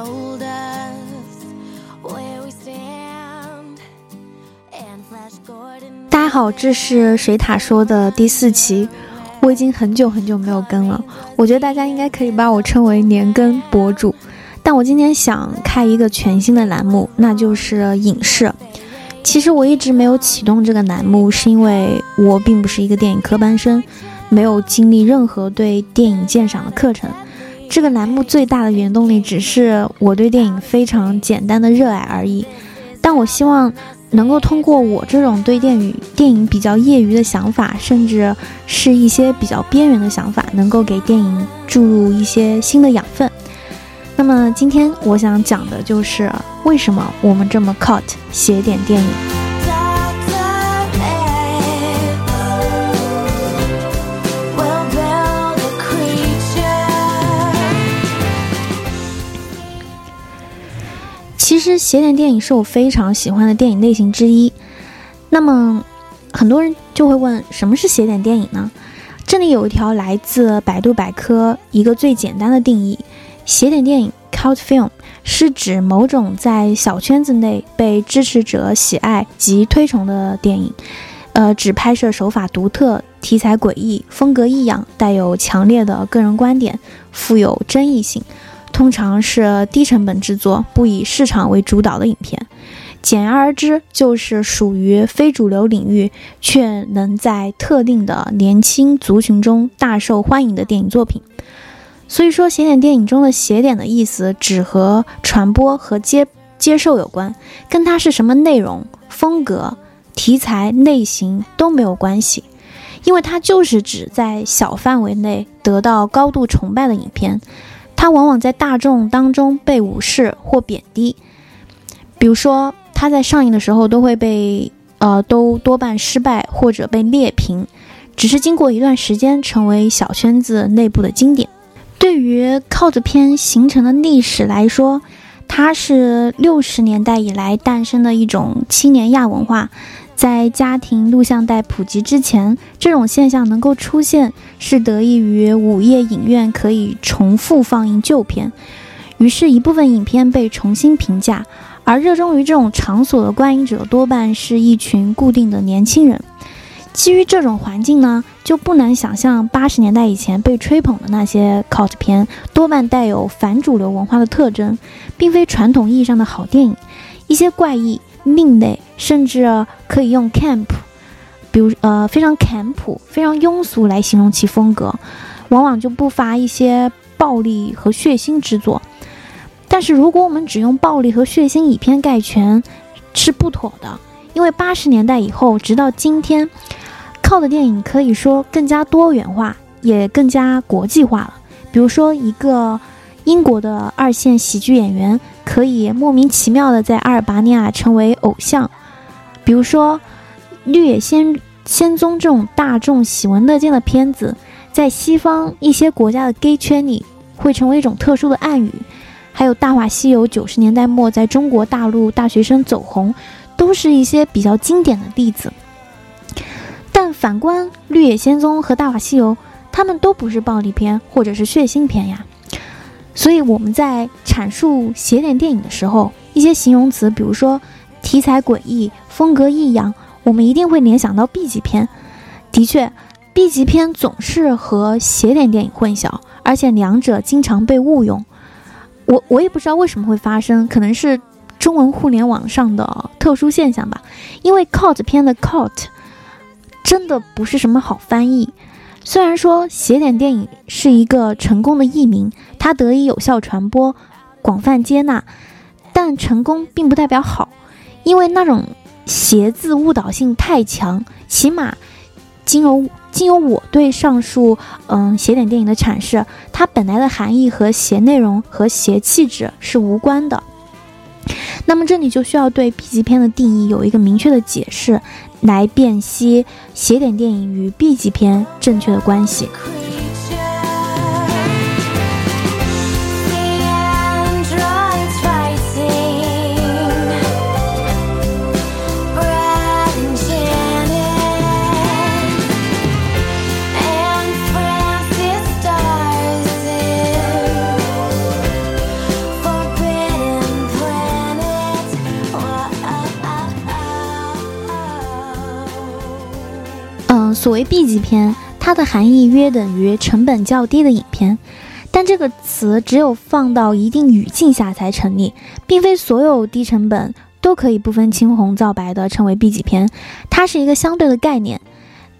told us where we stand. And Flash Gordon. 大家好，这是水塔说的第四期，我已经很久很久没有更了，我觉得大家应该可以把我称为年更博主。但我今天想开一个全新的栏目，那就是影视。其实我一直没有启动这个栏目，是因为我并不是一个电影科班生，没有经历任何对电影鉴赏的课程。这个栏目最大的原动力只是我对电影非常简单的热爱而已。但我希望能够通过我这种对电影电影比较业余的想法，甚至是一些比较边缘的想法，能够给电影注入一些新的养分。那么今天我想讲的就是为什么我们这么 cut 写点电影。其实写点电影是我非常喜欢的电影类型之一。那么很多人就会问，什么是写点电影呢？这里有一条来自百度百科一个最简单的定义：写点电影 （cult film） 是指某种在小圈子内被支持者喜爱及推崇的电影。呃，指拍摄手法独特、题材诡异、风格异样、带有强烈的个人观点、富有争议性。通常是低成本制作、不以市场为主导的影片。简而言之，就是属于非主流领域，却能在特定的年轻族群中大受欢迎的电影作品。所以说，写点电影中的“写点”的意思，只和传播和接接受有关，跟它是什么内容、风格、题材、类型都没有关系，因为它就是指在小范围内得到高度崇拜的影片。它往往在大众当中被无视或贬低，比如说它在上映的时候都会被呃都多半失败或者被劣评，只是经过一段时间成为小圈子内部的经典。对于 cult 片形成的历史来说，它是六十年代以来诞生的一种青年亚文化。在家庭录像带普及之前，这种现象能够出现，是得益于午夜影院可以重复放映旧片，于是，一部分影片被重新评价。而热衷于这种场所的观影者，多半是一群固定的年轻人。基于这种环境呢，就不难想象，八十年代以前被吹捧的那些 cult 片，多半带有反主流文化的特征，并非传统意义上的好电影，一些怪异。另类，甚至可以用 camp，比如呃非常坎普、非常庸俗来形容其风格，往往就不乏一些暴力和血腥之作。但是如果我们只用暴力和血腥以偏概全，是不妥的，因为八十年代以后，直到今天，靠的电影可以说更加多元化，也更加国际化了。比如说一个英国的二线喜剧演员。可以莫名其妙的在阿尔巴尼亚成为偶像，比如说《绿野仙仙踪》这种大众喜闻乐见的片子，在西方一些国家的 gay 圈里会成为一种特殊的暗语。还有《大话西游》九十年代末在中国大陆大学生走红，都是一些比较经典的例子。但反观《绿野仙踪》和《大话西游》，他们都不是暴力片或者是血腥片呀。所以我们在阐述写点电影的时候，一些形容词，比如说题材诡异、风格异样，我们一定会联想到 B 级片。的确，B 级片总是和写点电影混淆，而且两者经常被误用。我我也不知道为什么会发生，可能是中文互联网上的特殊现象吧。因为 cult 片的 cult 真的不是什么好翻译。虽然说邪点电影是一个成功的译名，它得以有效传播、广泛接纳，但成功并不代表好，因为那种邪字误导性太强。起码，经由经由我对上述嗯邪点电影的阐释，它本来的含义和邪内容和邪气质是无关的。那么这里就需要对 B 级片的定义有一个明确的解释。来辨析写点电影与 B 级片正确的关系。所谓 B 级片，它的含义约等于成本较低的影片。但这个词只有放到一定语境下才成立，并非所有低成本都可以不分青红皂白的称为 B 级片，它是一个相对的概念。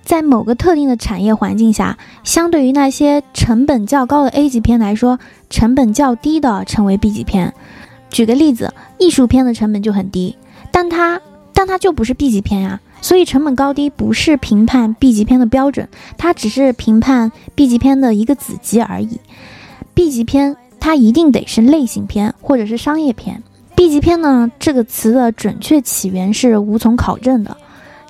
在某个特定的产业环境下，相对于那些成本较高的 A 级片来说，成本较低的称为 B 级片。举个例子，艺术片的成本就很低，但它但它就不是 B 级片呀。所以成本高低不是评判 B 级片的标准，它只是评判 B 级片的一个子集而已。B 级片它一定得是类型片或者是商业片。B 级片呢这个词的准确起源是无从考证的，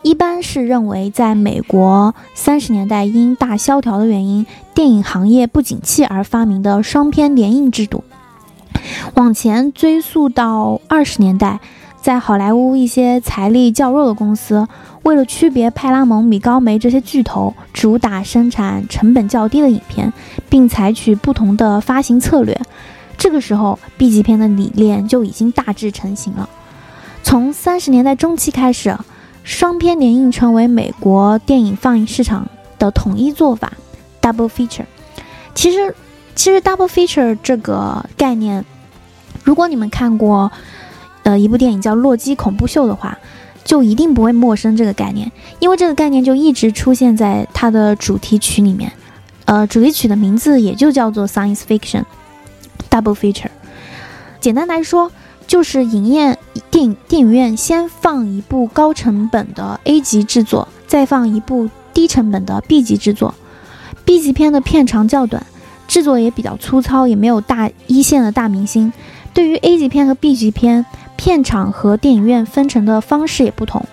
一般是认为在美国三十年代因大萧条的原因，电影行业不景气而发明的双片联映制度。往前追溯到二十年代，在好莱坞一些财力较弱的公司，为了区别派拉蒙、米高梅这些巨头，主打生产成本较低的影片，并采取不同的发行策略。这个时候，B 级片的理念就已经大致成型了。从三十年代中期开始，双片联映成为美国电影放映市场的统一做法，double feature。其实，其实 double feature 这个概念，如果你们看过，呃，一部电影叫《洛基恐怖秀》的话，就一定不会陌生这个概念，因为这个概念就一直出现在它的主题曲里面。呃，主题曲的名字也就叫做 Science Fiction Double Feature。简单来说，就是影院电影电影院先放一部高成本的 A 级制作，再放一部低成本的 B 级制作。B 级片的片长较短，制作也比较粗糙，也没有大一线的大明星。对于 A 级片和 B 级片，片场和电影院分成的方式也不同。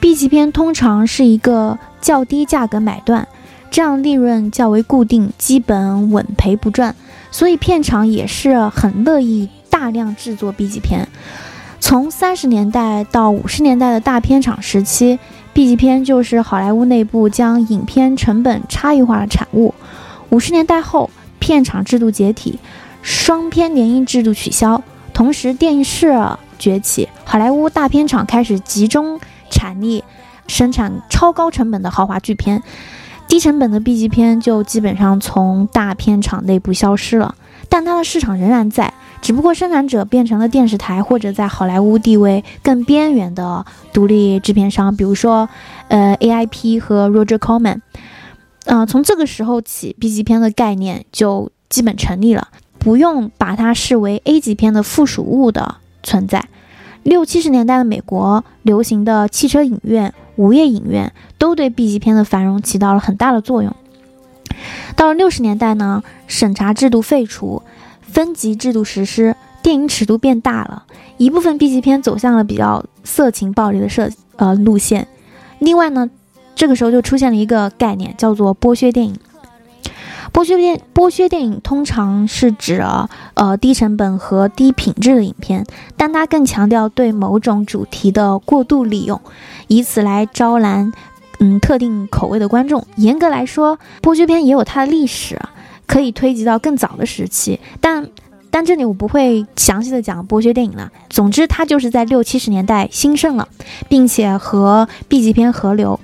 B 级片通常是一个较低价格买断，这样利润较为固定，基本稳赔不赚，所以片场也是很乐意大量制作 B 级片。从三十年代到五十年代的大片场时期，B 级片就是好莱坞内部将影片成本差异化的产物。五十年代后，片场制度解体，双片联映制度取消，同时电视崛起，好莱坞大片厂开始集中产力生产超高成本的豪华巨片，低成本的 B 级片就基本上从大片厂内部消失了。但它的市场仍然在，只不过生产者变成了电视台或者在好莱坞地位更边缘的独立制片商，比如说，呃，AIP 和 Roger Corman。呃，从这个时候起，B 级片的概念就基本成立了，不用把它视为 A 级片的附属物的存在。六七十年代的美国流行的汽车影院、午夜影院，都对 B 级片的繁荣起到了很大的作用。到了六十年代呢，审查制度废除，分级制度实施，电影尺度变大了，一部分 B 级片走向了比较色情暴力的设呃路线。另外呢，这个时候就出现了一个概念，叫做剥削电影。剥削电剥削电影通常是指呃低成本和低品质的影片，但它更强调对某种主题的过度利用，以此来招揽嗯特定口味的观众。严格来说，剥削片也有它的历史，可以推及到更早的时期，但但这里我不会详细的讲剥削电影了。总之，它就是在六七十年代兴盛了，并且和 B 级片合流。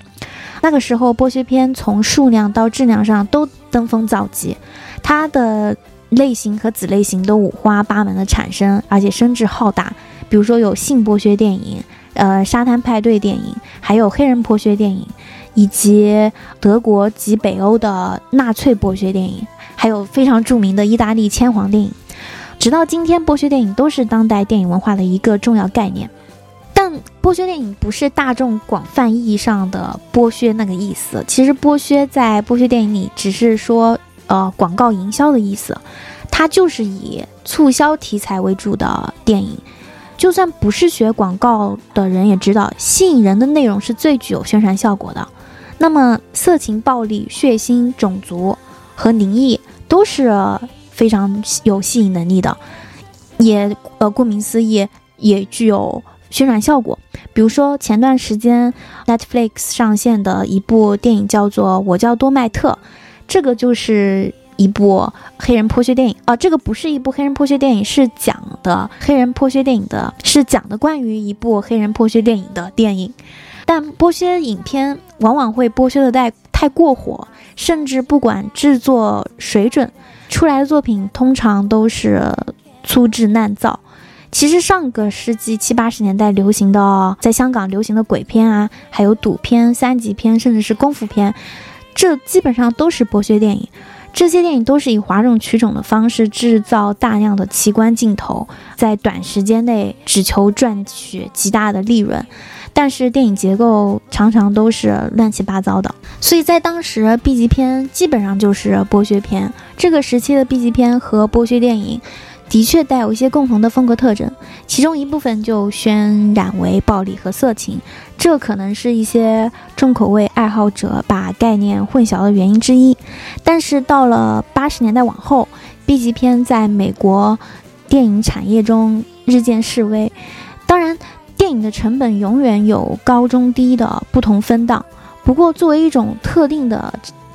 那个时候，剥削片从数量到质量上都登峰造极，它的类型和子类型都五花八门的产生，而且声势浩大。比如说有性剥削电影，呃，沙滩派对电影，还有黑人剥削电影，以及德国及北欧的纳粹剥削电影，还有非常著名的意大利铅黄电影。直到今天，剥削电影都是当代电影文化的一个重要概念。但剥削电影不是大众广泛意义上的剥削那个意思。其实剥削在剥削电影里只是说，呃，广告营销的意思。它就是以促销题材为主的电影。就算不是学广告的人也知道，吸引人的内容是最具有宣传效果的。那么，色情、暴力、血腥、种族和灵异都是非常有吸引能力的，也呃，顾名思义，也具有。宣传效果，比如说前段时间 Netflix 上线的一部电影叫做《我叫多麦特》，这个就是一部黑人剥削电影啊。这个不是一部黑人剥削电影，是讲的黑人剥削电影的，是讲的关于一部黑人剥削电影的电影。但剥削影片往往会剥削的太太过火，甚至不管制作水准，出来的作品通常都是粗制滥造。其实上个世纪七八十年代流行的，在香港流行的鬼片啊，还有赌片、三级片，甚至是功夫片，这基本上都是剥削电影。这些电影都是以哗众取宠的方式制造大量的奇观镜头，在短时间内只求赚取极大的利润，但是电影结构常常都是乱七八糟的。所以在当时，B 级片基本上就是剥削片。这个时期的 B 级片和剥削电影。的确带有一些共同的风格特征，其中一部分就渲染为暴力和色情，这可能是一些重口味爱好者把概念混淆的原因之一。但是到了八十年代往后，B 级片在美国电影产业中日渐式微。当然，电影的成本永远有高中低的不同分档，不过作为一种特定的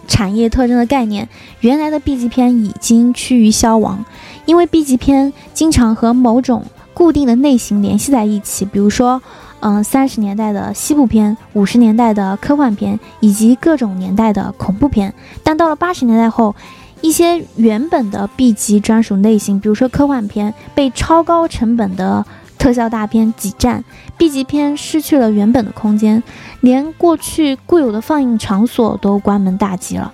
产业特征的概念，原来的 B 级片已经趋于消亡。因为 B 级片经常和某种固定的类型联系在一起，比如说，嗯，三十年代的西部片、五十年代的科幻片以及各种年代的恐怖片。但到了八十年代后，一些原本的 B 级专属类型，比如说科幻片，被超高成本的特效大片挤占，B 级片失去了原本的空间，连过去固有的放映场所都关门大吉了。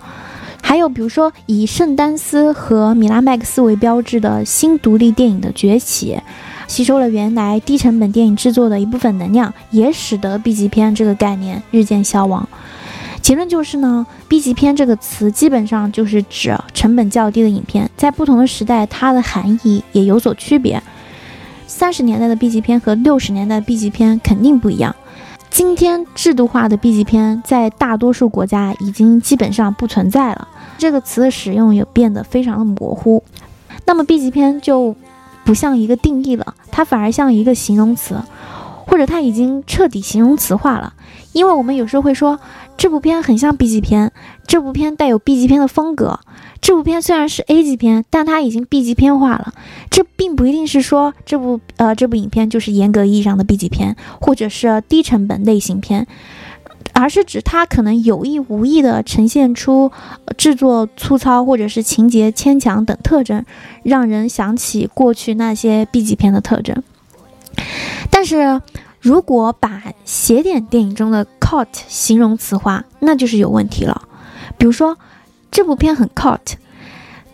还有，比如说以圣丹斯和米拉麦克斯为标志的新独立电影的崛起，吸收了原来低成本电影制作的一部分能量，也使得 B 级片这个概念日渐消亡。结论就是呢，B 级片这个词基本上就是指成本较低的影片，在不同的时代，它的含义也有所区别。三十年代的 B 级片和六十年代的 B 级片肯定不一样。今天制度化的 B 级片在大多数国家已经基本上不存在了，这个词的使用也变得非常的模糊。那么 B 级片就不像一个定义了，它反而像一个形容词，或者它已经彻底形容词化了。因为我们有时候会说这部片很像 B 级片，这部片带有 B 级片的风格。这部片虽然是 A 级片，但它已经 B 级片化了。这并不一定是说这部呃这部影片就是严格意义上的 B 级片，或者是低成本类型片，而是指它可能有意无意的呈现出制作粗糙或者是情节牵强等特征，让人想起过去那些 B 级片的特征。但是如果把邪典电影中的 cult 形容词化，那就是有问题了。比如说。这部片很 cult，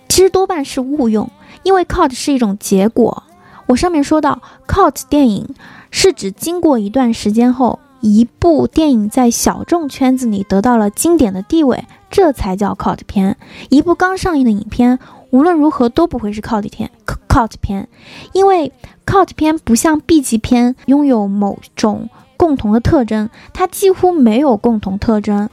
其实多半是误用，因为 cult 是一种结果。我上面说到，cult 电影是指经过一段时间后，一部电影在小众圈子里得到了经典的地位，这才叫 cult 片。一部刚上映的影片，无论如何都不会是 cult 片，cult 片，因为 cult 片不像 B 级片拥有某种共同的特征，它几乎没有共同特征。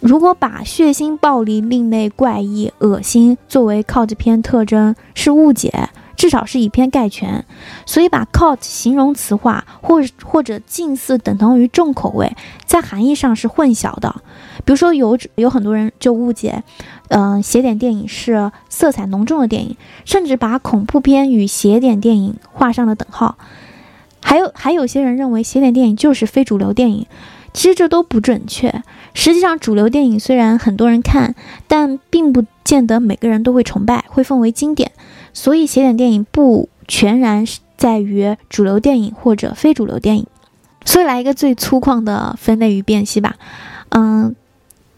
如果把血腥、暴力、另类、怪异、恶心作为 cult 片特征是误解，至少是以偏概全。所以把 cult 形容词化，或或者近似等同于重口味，在含义上是混淆的。比如说，有有很多人就误解，嗯，邪典电影是色彩浓重的电影，甚至把恐怖片与邪典电影画上了等号。还有还有些人认为邪典电影就是非主流电影。其实这都不准确。实际上，主流电影虽然很多人看，但并不见得每个人都会崇拜，会奉为经典。所以，邪典电影不全然是在于主流电影或者非主流电影。所以，来一个最粗犷的分类与辨析吧。嗯，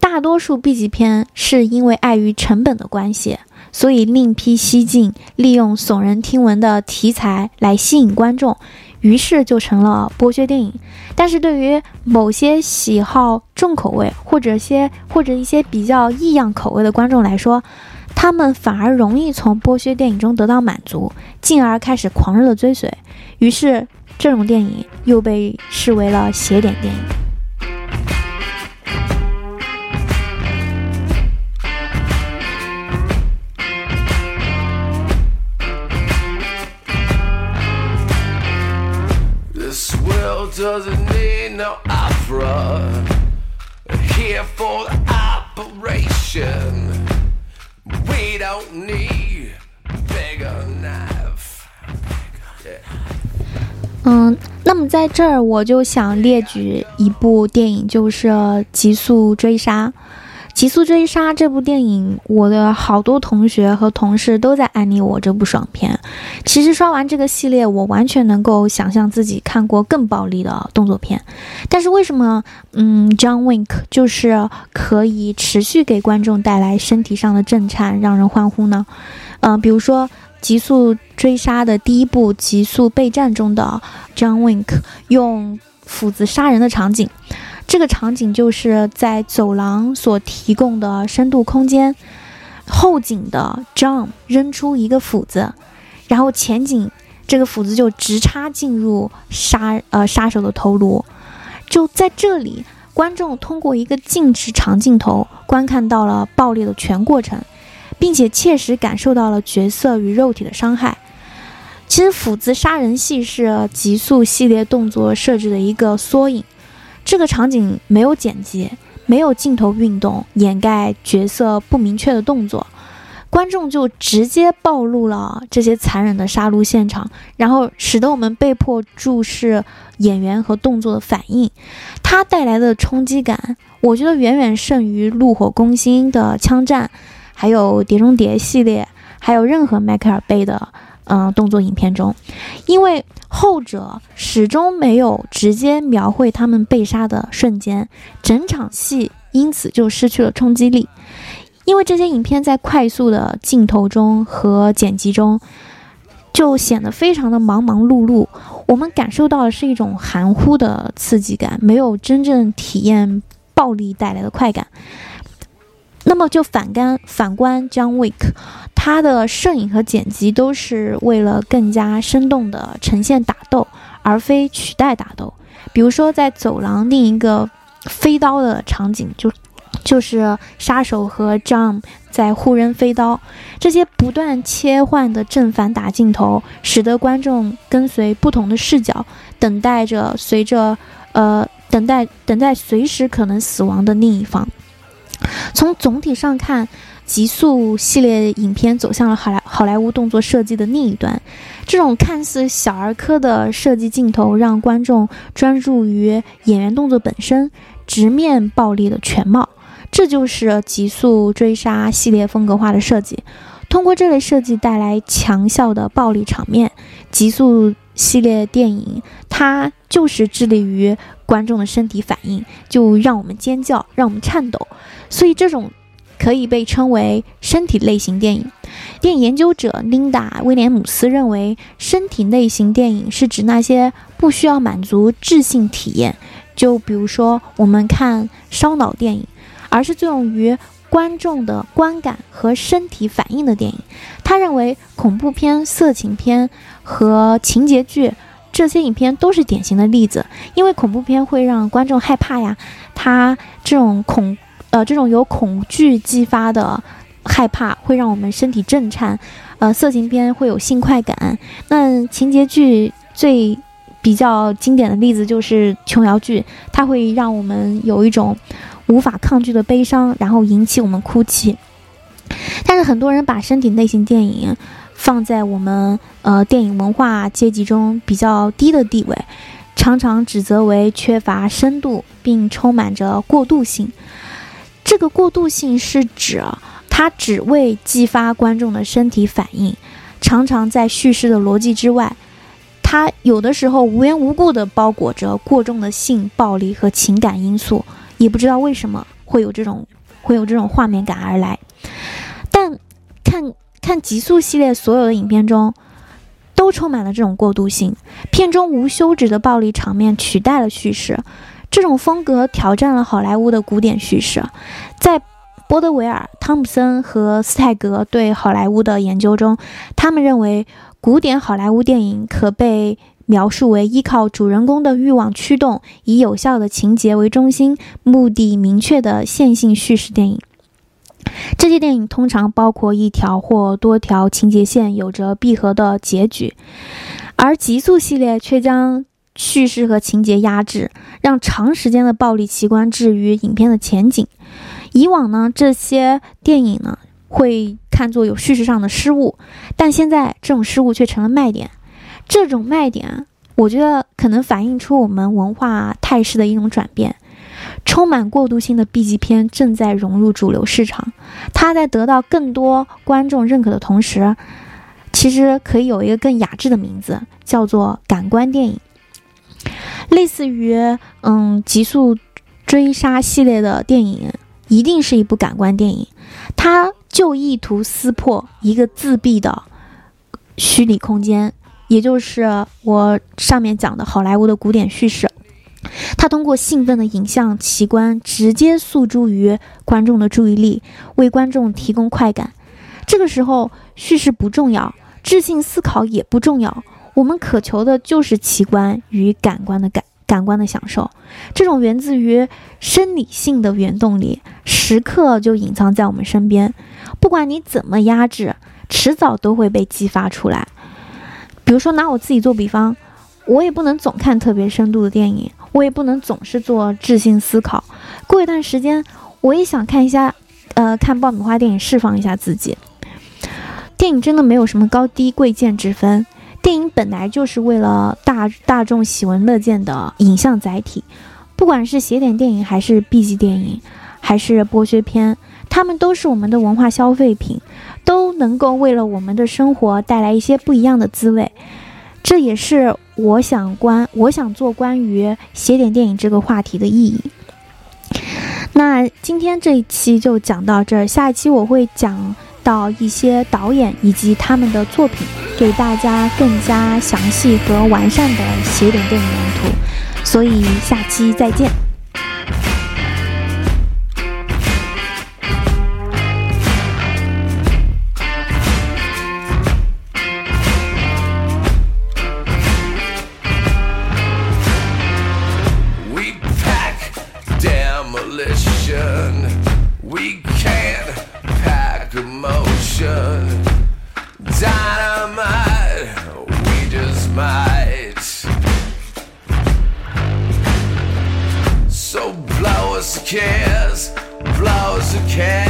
大多数 B 级片是因为碍于成本的关系，所以另辟蹊径，利用耸人听闻的题材来吸引观众。于是就成了剥削电影，但是对于某些喜好重口味或者些或者一些比较异样口味的观众来说，他们反而容易从剥削电影中得到满足，进而开始狂热的追随。于是这种电影又被视为了邪典电影。Doesn't need no opera. Here for the operation. We don't need bigger knife. 嗯，那么在这儿我就想列举一部电影，就是《极速追杀》。极速追杀》这部电影，我的好多同学和同事都在安利我这部爽片。其实刷完这个系列，我完全能够想象自己看过更暴力的动作片。但是为什么，嗯，John Wick 就是可以持续给观众带来身体上的震颤，让人欢呼呢？嗯、比如说《极速追杀》的第一部《极速备战》中的 John Wick 用斧子杀人的场景。这个场景就是在走廊所提供的深度空间，后景的 John 扔出一个斧子，然后前景这个斧子就直插进入杀呃杀手的头颅。就在这里，观众通过一个静止长镜头观看到了爆裂的全过程，并且切实感受到了角色与肉体的伤害。其实斧子杀人戏是极速系列动作设置的一个缩影。这个场景没有剪辑，没有镜头运动掩盖角色不明确的动作，观众就直接暴露了这些残忍的杀戮现场，然后使得我们被迫注视演员和动作的反应。它带来的冲击感，我觉得远远胜于《怒火攻心》的枪战，还有《碟中谍》系列，还有任何迈克尔贝的嗯、动作影片中，因为。后者始终没有直接描绘他们被杀的瞬间，整场戏因此就失去了冲击力。因为这些影片在快速的镜头中和剪辑中，就显得非常的忙忙碌碌。我们感受到的是一种含糊的刺激感，没有真正体验暴力带来的快感。那么就反观反观 John Wick，他的摄影和剪辑都是为了更加生动地呈现打斗，而非取代打斗。比如说在走廊另一个飞刀的场景，就就是杀手和 John 在互扔飞刀，这些不断切换的正反打镜头，使得观众跟随不同的视角，等待着随着呃等待等待随时可能死亡的另一方。从总体上看，极速系列影片走向了好莱好莱坞动作设计的另一端。这种看似小儿科的设计镜头，让观众专注于演员动作本身，直面暴力的全貌。这就是极速追杀系列风格化的设计。通过这类设计带来强效的暴力场面，极速系列电影它就是致力于观众的身体反应，就让我们尖叫，让我们颤抖。所以这种可以被称为身体类型电影。电影研究者琳达·威廉姆斯认为，身体类型电影是指那些不需要满足智性体验，就比如说我们看烧脑电影，而是作用于观众的观感和身体反应的电影。他认为，恐怖片、色情片和情节剧这些影片都是典型的例子，因为恐怖片会让观众害怕呀，它这种恐呃这种由恐惧激发的害怕会让我们身体震颤，呃，色情片会有性快感，那情节剧最比较经典的例子就是琼瑶剧，它会让我们有一种无法抗拒的悲伤，然后引起我们哭泣。但是很多人把身体类型电影放在我们呃电影文化阶级中比较低的地位，常常指责为缺乏深度，并充满着过渡性。这个过渡性是指它只为激发观众的身体反应，常常在叙事的逻辑之外。它有的时候无缘无故地包裹着过重的性暴力和情感因素，也不知道为什么会有这种会有这种画面感而来。但看看极速系列所有的影片中，都充满了这种过渡性，片中无休止的暴力场面取代了叙事。这种风格挑战了好莱坞的古典叙事。在波德维尔、汤姆森和斯泰格对好莱坞的研究中，他们认为古典好莱坞电影可被描述为依靠主人公的欲望驱动，以有效的情节为中心、目的明确的线性叙事电影。这些电影通常包括一条或多条情节线，有着闭合的结局，而极速系列却将叙事和情节压制，让长时间的暴力奇观置于影片的前景。以往呢，这些电影呢会看作有叙事上的失误，但现在这种失误却成了卖点。这种卖点，我觉得可能反映出我们文化态势的一种转变。充满过渡性的 B 级片正在融入主流市场，它在得到更多观众认可的同时，其实可以有一个更雅致的名字，叫做感官电影。类似于嗯《极速追杀》系列的电影，一定是一部感官电影，它就意图撕破一个自闭的虚拟空间，也就是我上面讲的好莱坞的古典叙事。它通过兴奋的影像奇观，直接诉诸于观众的注意力，为观众提供快感。这个时候，叙事不重要，智性思考也不重要，我们渴求的就是奇观与感官的感感官的享受。这种源自于生理性的原动力，时刻就隐藏在我们身边，不管你怎么压制，迟早都会被激发出来。比如说，拿我自己做比方，我也不能总看特别深度的电影。我也不能总是做智性思考，过一段时间，我也想看一下，呃，看爆米花电影释放一下自己。电影真的没有什么高低贵贱之分，电影本来就是为了大大众喜闻乐见的影像载体，不管是邪典电影还是 B 级电影，还是剥削片，它们都是我们的文化消费品，都能够为了我们的生活带来一些不一样的滋味。这也是我想关我想做关于邪典电影这个话题的意义。那今天这一期就讲到这儿，下一期我会讲到一些导演以及他们的作品，给大家更加详细和完善的写点电影蓝图。所以下期再见。So blow us a kiss, blow us a kiss.